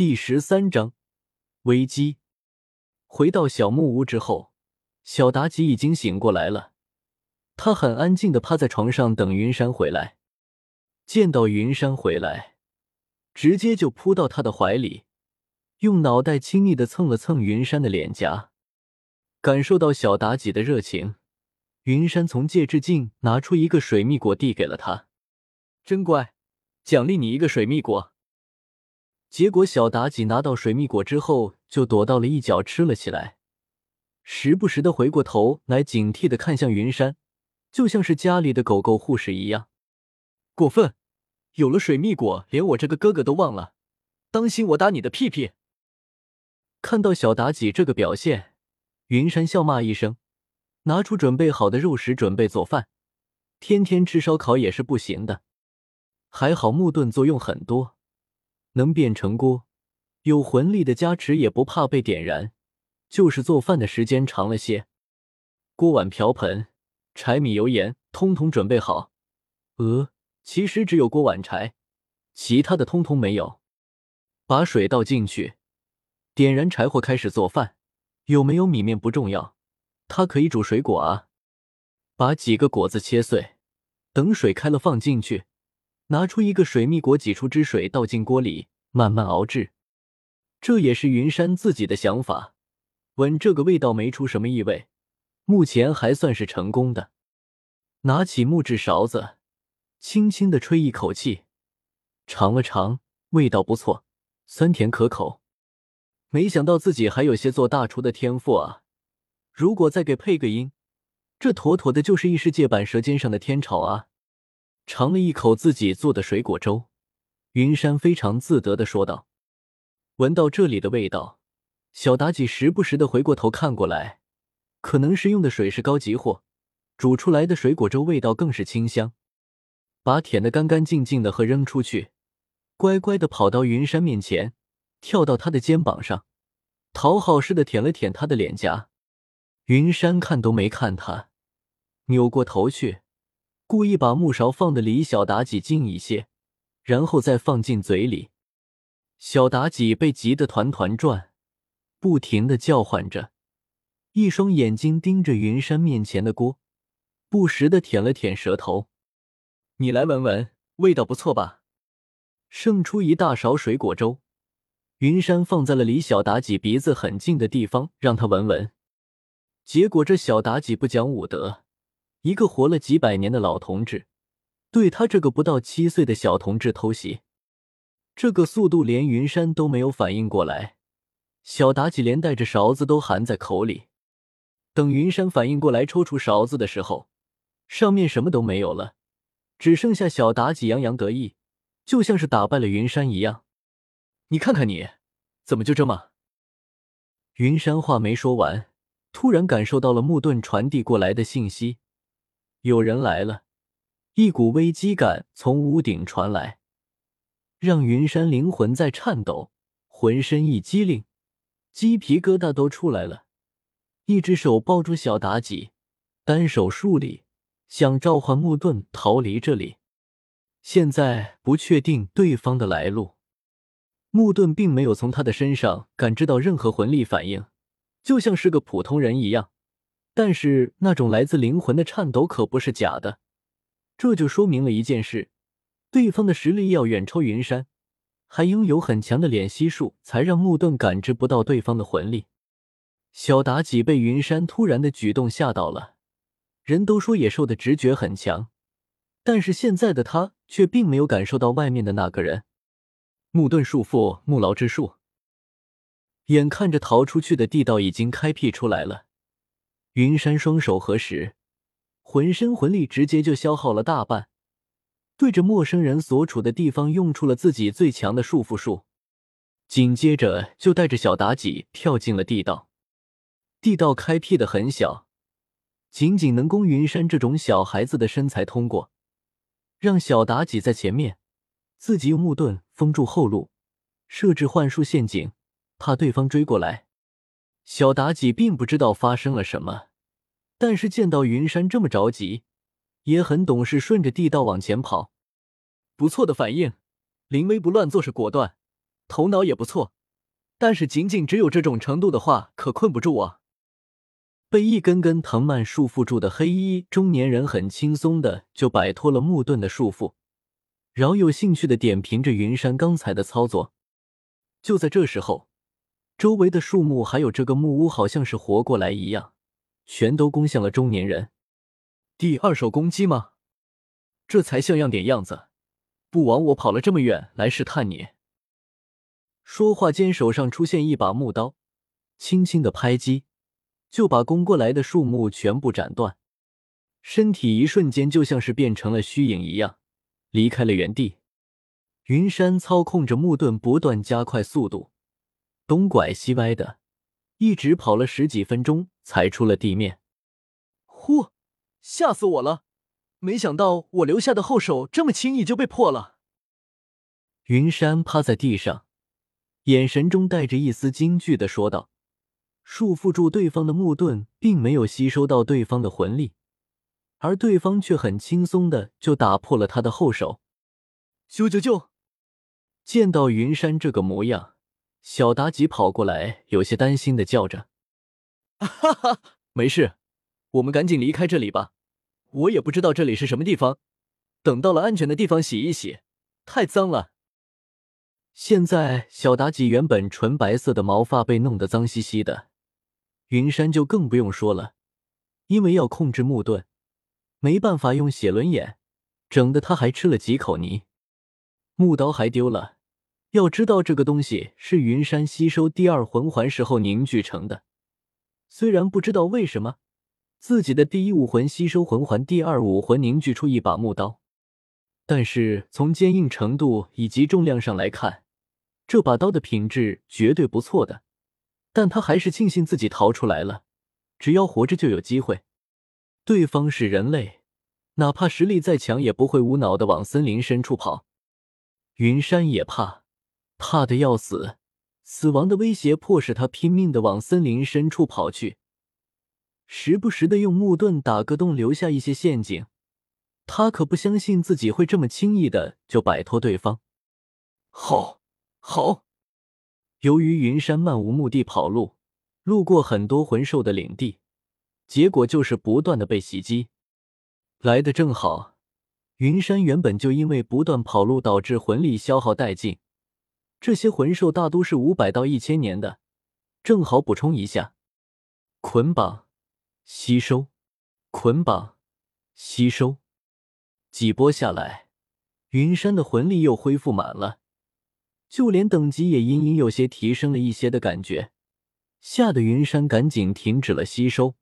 第十三章危机。回到小木屋之后，小妲己已经醒过来了。他很安静的趴在床上等云山回来。见到云山回来，直接就扑到他的怀里，用脑袋亲昵的蹭了蹭云山的脸颊。感受到小妲己的热情，云山从戒指镜拿出一个水蜜果递给了他，真乖，奖励你一个水蜜果。结果小妲己拿到水蜜果之后，就躲到了一角吃了起来，时不时的回过头来警惕的看向云山，就像是家里的狗狗护士一样。过分，有了水蜜果，连我这个哥哥都忘了，当心我打你的屁屁！看到小妲己这个表现。云山笑骂一声，拿出准备好的肉食准备做饭。天天吃烧烤也是不行的，还好木盾作用很多，能变成锅，有魂力的加持也不怕被点燃。就是做饭的时间长了些。锅碗瓢盆、柴米油盐通通准备好。呃，其实只有锅碗柴，其他的通通没有。把水倒进去，点燃柴火，开始做饭。有没有米面不重要，它可以煮水果啊！把几个果子切碎，等水开了放进去，拿出一个水蜜果，挤出汁水倒进锅里，慢慢熬制。这也是云山自己的想法，闻这个味道没出什么异味，目前还算是成功的。拿起木质勺子，轻轻的吹一口气，尝了尝，味道不错，酸甜可口。没想到自己还有些做大厨的天赋啊！如果再给配个音，这妥妥的就是异世界版《舌尖上的天朝》啊！尝了一口自己做的水果粥，云山非常自得的说道：“闻到这里的味道，小妲己时不时的回过头看过来，可能是用的水是高级货，煮出来的水果粥味道更是清香。把舔的干干净净的喝扔出去，乖乖的跑到云山面前。”跳到他的肩膀上，讨好似的舔了舔他的脸颊。云山看都没看他，扭过头去，故意把木勺放的离小妲己近一些，然后再放进嘴里。小妲己被急得团团转，不停的叫唤着，一双眼睛盯着云山面前的锅，不时的舔了舔舌头。你来闻闻，味道不错吧？剩出一大勺水果粥。云山放在了离小妲己鼻子很近的地方，让他闻闻。结果这小妲己不讲武德，一个活了几百年的老同志，对他这个不到七岁的小同志偷袭，这个速度连云山都没有反应过来。小妲己连带着勺子都含在口里。等云山反应过来抽出勺子的时候，上面什么都没有了，只剩下小妲己洋洋得意，就像是打败了云山一样。你看看你，怎么就这么？云山话没说完，突然感受到了木盾传递过来的信息，有人来了。一股危机感从屋顶传来，让云山灵魂在颤抖，浑身一激灵，鸡皮疙瘩都出来了。一只手抱住小妲己，单手竖立，想召唤木盾逃离这里。现在不确定对方的来路。木盾并没有从他的身上感知到任何魂力反应，就像是个普通人一样。但是那种来自灵魂的颤抖可不是假的，这就说明了一件事：对方的实力要远超云山，还拥有很强的脸息术，才让木盾感知不到对方的魂力。小妲己被云山突然的举动吓到了。人都说野兽的直觉很强，但是现在的他却并没有感受到外面的那个人。木盾束缚木牢之术，眼看着逃出去的地道已经开辟出来了，云山双手合十，浑身魂力直接就消耗了大半，对着陌生人所处的地方用出了自己最强的束缚术，紧接着就带着小妲己跳进了地道。地道开辟的很小，仅仅能供云山这种小孩子的身材通过，让小妲己在前面。自己用木盾封住后路，设置幻术陷阱，怕对方追过来。小妲己并不知道发生了什么，但是见到云山这么着急，也很懂事，顺着地道往前跑。不错的反应，临危不乱，做事果断，头脑也不错，但是仅仅只有这种程度的话，可困不住我。被一根根藤蔓束缚住的黑衣中年人很轻松的就摆脱了木盾的束缚，饶有兴趣的点评着云山刚才的操作。就在这时候，周围的树木还有这个木屋，好像是活过来一样，全都攻向了中年人。第二手攻击吗？这才像样点样子，不枉我跑了这么远来试探你。说话间，手上出现一把木刀，轻轻的拍击。就把攻过来的树木全部斩断，身体一瞬间就像是变成了虚影一样，离开了原地。云山操控着木盾不断加快速度，东拐西歪的，一直跑了十几分钟才出了地面。呼，吓死我了！没想到我留下的后手这么轻易就被破了。云山趴在地上，眼神中带着一丝惊惧的说道。束缚住对方的木盾并没有吸收到对方的魂力，而对方却很轻松的就打破了他的后手。救救救！见到云山这个模样，小妲己跑过来，有些担心的叫着：“哈哈，没事，我们赶紧离开这里吧。我也不知道这里是什么地方，等到了安全的地方洗一洗，太脏了。”现在小妲己原本纯白色的毛发被弄得脏兮兮的。云山就更不用说了，因为要控制木盾，没办法用写轮眼，整的他还吃了几口泥。木刀还丢了，要知道这个东西是云山吸收第二魂环时候凝聚成的。虽然不知道为什么自己的第一武魂吸收魂环，第二武魂凝聚出一把木刀，但是从坚硬程度以及重量上来看，这把刀的品质绝对不错的。但他还是庆幸自己逃出来了，只要活着就有机会。对方是人类，哪怕实力再强，也不会无脑的往森林深处跑。云山也怕，怕的要死，死亡的威胁迫使他拼命的往森林深处跑去，时不时的用木盾打个洞，留下一些陷阱。他可不相信自己会这么轻易的就摆脱对方。好，好。由于云山漫无目的跑路，路过很多魂兽的领地，结果就是不断的被袭击。来的正好，云山原本就因为不断跑路导致魂力消耗殆尽，这些魂兽大都是五百到一千年的，正好补充一下。捆绑，吸收，捆绑，吸收，几波下来，云山的魂力又恢复满了。就连等级也隐隐有些提升了一些的感觉，吓得云山赶紧停止了吸收。